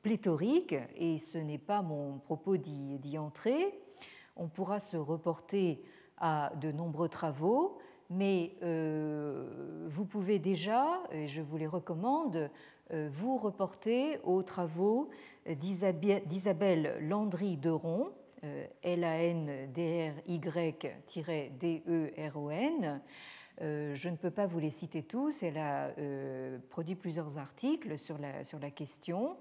pléthorique et ce n'est pas mon propos d'y entrer. On pourra se reporter à de nombreux travaux, mais euh, vous pouvez déjà, et je vous les recommande, euh, vous reporter aux travaux d'Isabelle Landry-Deron, L-A-N-D-R-Y-D-E-R-O-N, euh, je ne peux pas vous les citer tous. Elle a produit plusieurs articles sur la, sur la question.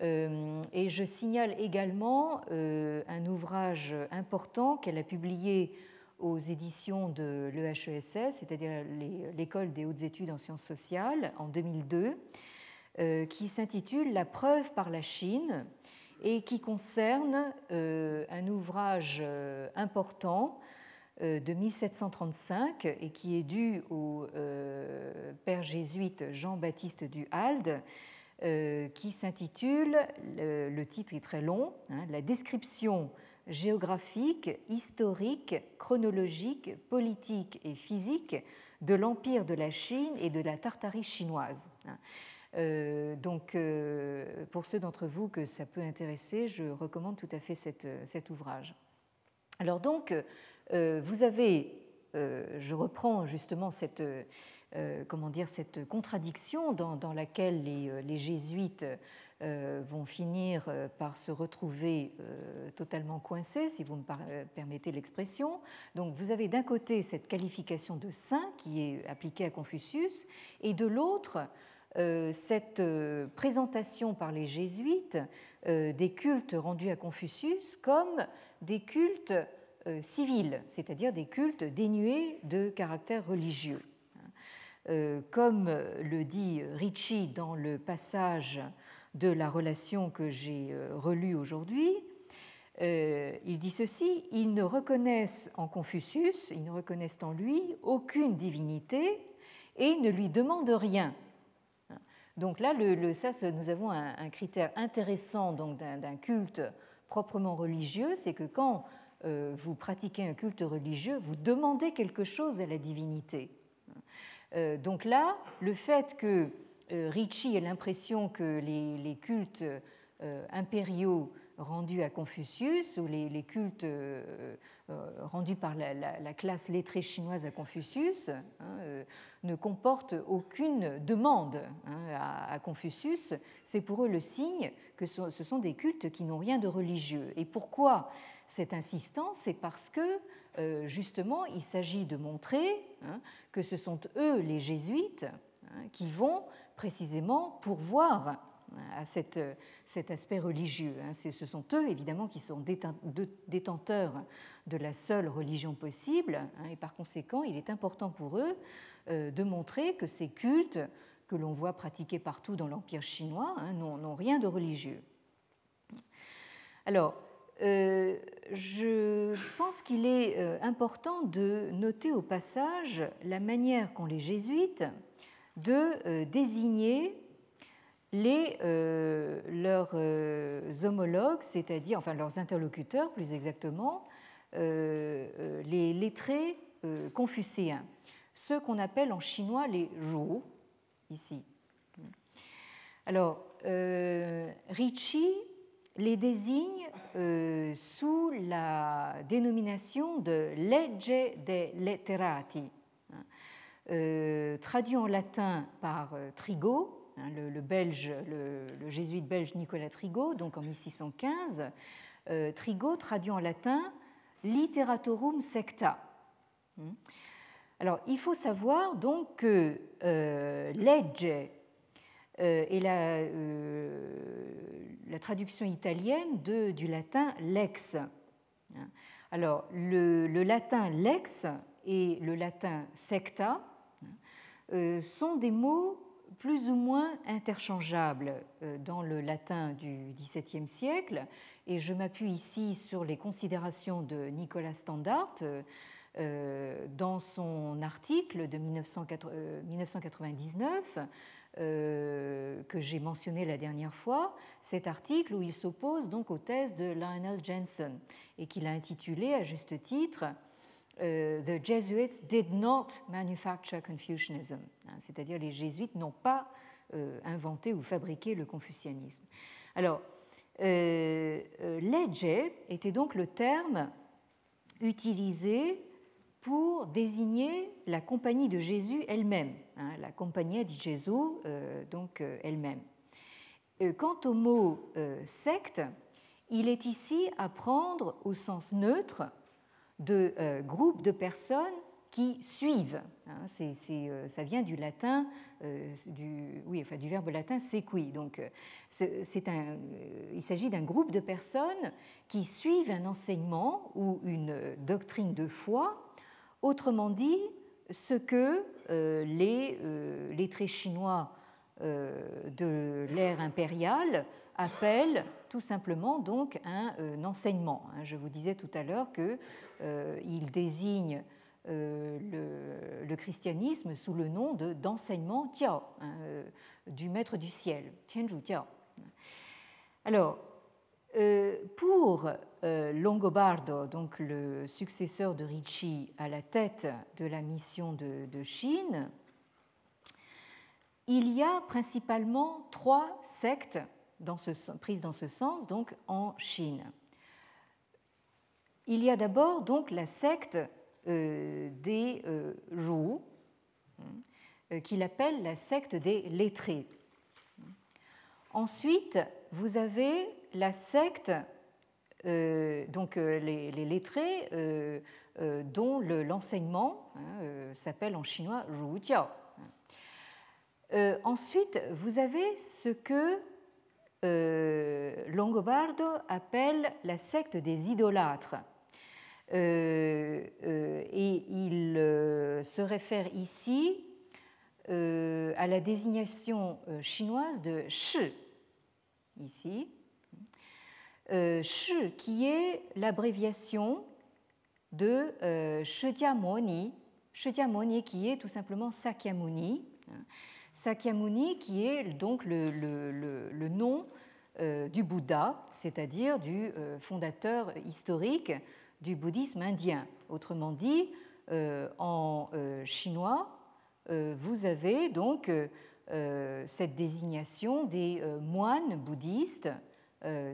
Et je signale également un ouvrage important qu'elle a publié aux éditions de l'EHESS, c'est-à-dire l'École des hautes études en sciences sociales, en 2002, qui s'intitule La preuve par la Chine et qui concerne un ouvrage important de 1735 et qui est due au père jésuite Jean-Baptiste du Halde, qui s'intitule, le, titre est très long, hein, La description géographique, historique, chronologique, politique et physique de l'empire de la Chine et de la Tartarie chinoise. Euh, donc, euh, pour ceux d'entre vous que ça peut intéresser, je recommande tout à fait cet ouvrage. Alors donc, euh, vous avez, je reprends justement cette, comment dire, cette contradiction dans, laquelle les jésuites vont finir par se retrouver totalement coincés, si vous me permettez l'expression. Donc vous avez d'un côté cette qualification de saint qui est appliquée à Confucius, et de l'autre euh, cette euh, présentation par les jésuites euh, des cultes rendus à Confucius comme des cultes civils, c'est-à-dire des cultes dénués de caractère religieux. Comme le dit Ricci dans le passage de la relation que j'ai relu aujourd'hui, il dit ceci, ils ne reconnaissent en Confucius, ils ne reconnaissent en lui aucune divinité et ne lui demandent rien, donc là, le, ça, nous avons un, critère intéressant d'un culte proprement religieux, c'est que quand euh, vous pratiquez un culte religieux, vous demandez quelque chose à la divinité. Euh, donc là, le fait que euh, Ricci ait l'impression que les cultes impériaux rendus à Confucius ou les, cultes euh, euh, rendus par la, classe lettrée chinoise à Confucius hein, euh, ne comportent aucune demande hein, à, Confucius. C'est pour eux le signe que ce, sont des cultes qui n'ont rien de religieux. Et pourquoi cette insistance? C'est parce que justement il s'agit de montrer hein, que ce sont eux, les jésuites, qui vont précisément pourvoir à cet aspect religieux. Hein. Ce sont eux, évidemment, qui sont détenteurs de la seule religion possible, hein, et par conséquent, il est important pour eux euh, de montrer que ces cultes que l'on voit pratiqués partout dans l'Empire chinois hein, n'ont rien de religieux. Alors, euh, je pense qu'il est euh, important de noter au passage la manière qu'ont les jésuites de désigner les, euh, leurs euh, homologues, c'est-à-dire enfin leurs interlocuteurs plus exactement, euh, les lettrés confucéens, ceux qu'on appelle en chinois les zhou, ici. Alors, Ricci les désigne sous la dénomination de legge de letterati, traduit en latin par Trigo, Hein, le, belge, jésuite belge Nicolas Trigo, donc en 1615. Euh, Trigo traduit en latin Literatorum secta. Hmm. Alors, il faut savoir donc que euh, legge euh, est la, traduction italienne de, du latin lex. Hein. Alors, le, le, latin lex et le latin secta sont des mots plus ou moins interchangeables euh, dans le latin du XVIIe siècle, et je m'appuie ici sur les considérations de Nicolas Standard euh, euh, dans son article de 1999 que j'ai mentionné la dernière fois, cet article où il s'oppose donc aux thèses de Lionel Jensen et qu'il a intitulé à juste titre euh, the Jesuits did not manufacture Confucianism, hein, c'est-à-dire les jésuites n'ont pas euh, inventé ou fabriqué le confucianisme. Alors, euh, euh était donc le terme utilisé pour désigner la compagnie de Jésus elle-même, hein, la compagnie di Gesù, donc elle-même. Quant au mot secte, il est ici à prendre au sens neutre de euh, groupes de personnes qui suivent. Hein, euh, ça vient du latin, euh, du, oui, enfin, du verbe latin sequi. Donc, c'est un, il s'agit d'un groupe de personnes qui suivent un enseignement ou une doctrine de foi, autrement dit, ce que les lettrés chinois de l'ère impériale appelle tout simplement donc un, enseignement. Hein. Je vous disais tout à l'heure qu'il désigne le, christianisme sous le nom d'enseignement Jiao, hein, du maître du ciel, Tianzhu Jiao. Alors, pour Longobardo, donc le successeur de Ricci à la tête de la mission de Chine, il y a principalement trois sectes dans ce, prises dans ce sens donc en Chine. Il y a d'abord donc la secte euh, des euh, Zhou, euh, qu'il appelle la secte des lettrés. Ensuite, vous avez la secte, donc les, lettrés, dont l'enseignement hein, s'appelle en chinois Zhu Jiao. Euh, ensuite, vous avez ce que euh, Longobardo appelle la secte des idolâtres. Euh, et il se réfère ici à la désignation chinoise de Shi, ici. Shi, qui est l'abréviation de Shakyamuni, Shakyamuni qui est tout simplement Sakyamuni. Sakyamuni qui est donc le, nom euh, du Bouddha, c'est-à-dire du euh, fondateur historique du bouddhisme indien. Autrement dit, euh, en chinois, vous avez donc cette désignation des moines bouddhistes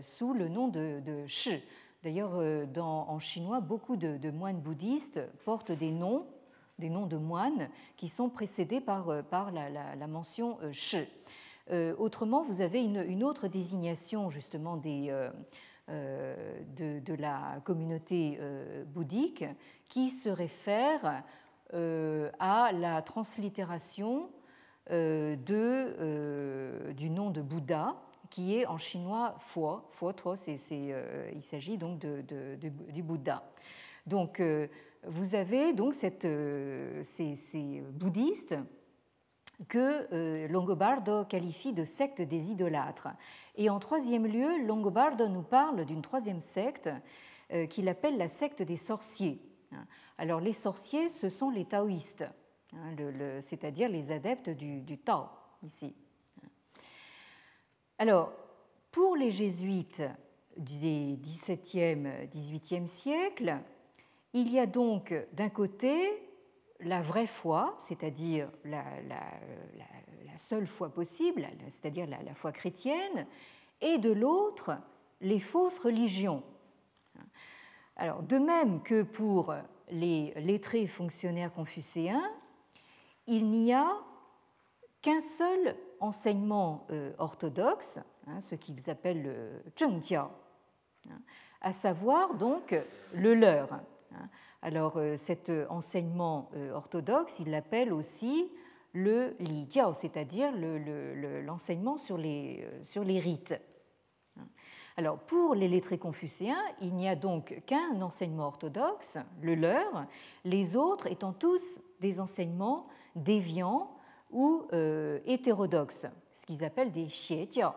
sous le nom de, de Shi. D'ailleurs, en chinois, beaucoup de moines bouddhistes portent des noms des noms de moines qui sont précédés par, euh, par la, mention euh, Shi. Euh, autrement, vous avez une, autre désignation justement des, de, la communauté bouddhique qui se réfère à la translittération du nom de Bouddha, qui est en chinois Fo, il s'agit donc de, du Bouddha. Donc, vous avez donc euh, ces, bouddhistes que euh, Longobardo qualifie de secte des idolâtres. Et en troisième lieu, Longobardo nous parle d'une troisième secte euh, qu'il appelle la secte des sorciers. Alors les sorciers, ce sont les taoïstes, hein, c'est-à-dire les adeptes du, du, Tao ici. Alors, pour les jésuites du XVIIe, XVIIIe siècle, il y a donc d'un côté la vraie foi, c'est-à-dire la, seule foi possible, c'est-à-dire la, foi chrétienne, et de l'autre les fausses religions. Alors, de même que pour les lettrés fonctionnaires confucéens, il n'y a qu'un seul enseignement euh, orthodoxe, hein, ce qu'ils appellent le Zhengjia, hein, à savoir donc le leur. Alors euh, cet enseignement euh, orthodoxe, il l'appelle aussi le li jiao, c'est-à-dire l'enseignement sur, les, euh, rites. Alors pour les lettrés confucéens, il n'y a donc qu'un enseignement orthodoxe, le leur, les autres étant tous des enseignements déviants ou hétérodoxes, ce qu'ils appellent des xie jiao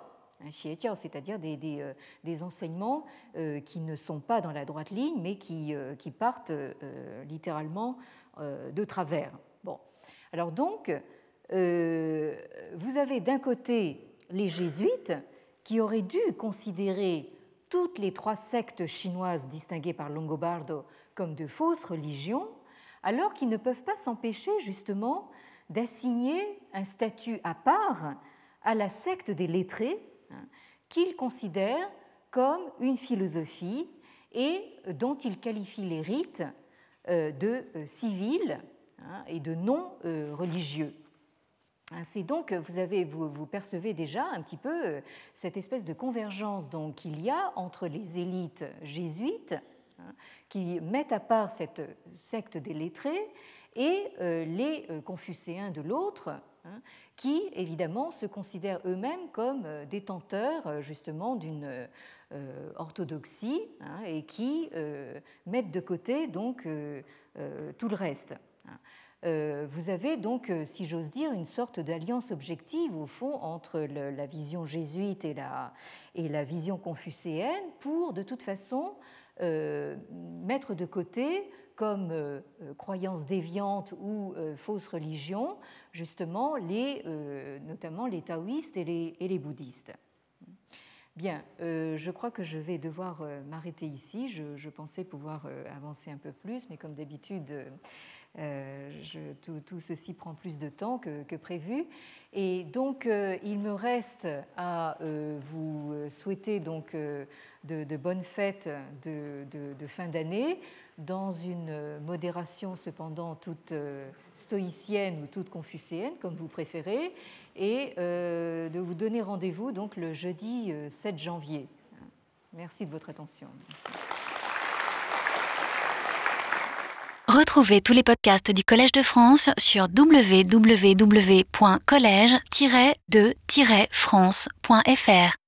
c'est-à-dire des, euh, enseignements euh, qui ne sont pas dans la droite ligne, mais qui, euh, partent littéralement de travers. Bon. Alors donc, vous avez d'un côté les jésuites qui auraient dû considérer toutes les trois sectes chinoises distinguées par Longobardo comme de fausses religions, alors qu'ils ne peuvent pas s'empêcher justement d'assigner un statut à part à la secte des lettrés, qu'il considère comme une philosophie et dont il qualifie les rites euh, de euh, civils hein, et de non euh, religieux. Hein, c'est donc, vous, avez, vous, percevez déjà un petit peu cette espèce de convergence qu'il y a entre les élites jésuites, qui mettent à part cette secte des lettrés, et les confucéens de l'autre, qui évidemment se considèrent eux-mêmes comme euh, détenteurs euh, justement d'une euh, orthodoxie hein, et qui mettent de côté donc tout le reste. vous avez donc, si j'ose dire, une sorte d'alliance objective au fond entre la vision jésuite et la, et la vision confucéenne pour, de toute façon, mettre de côté comme euh, euh, croyances déviantes ou euh, fausses religions, justement, les, notamment les taoïstes et les, et les bouddhistes. Bien, je crois que je vais devoir m'arrêter ici. Je, pensais pouvoir avancer un peu plus, mais comme d'habitude, tout, ceci prend plus de temps que, prévu. Et donc, il me reste à vous souhaiter donc de, bonnes fêtes de fin d'année dans une modération cependant toute euh, stoïcienne ou toute confucéenne, comme vous préférez, et euh, de vous donner rendez-vous donc le jeudi 7 euh, janvier. Merci de votre attention. Retrouvez tous les podcasts du Collège de France sur www.collège-de-france.fr.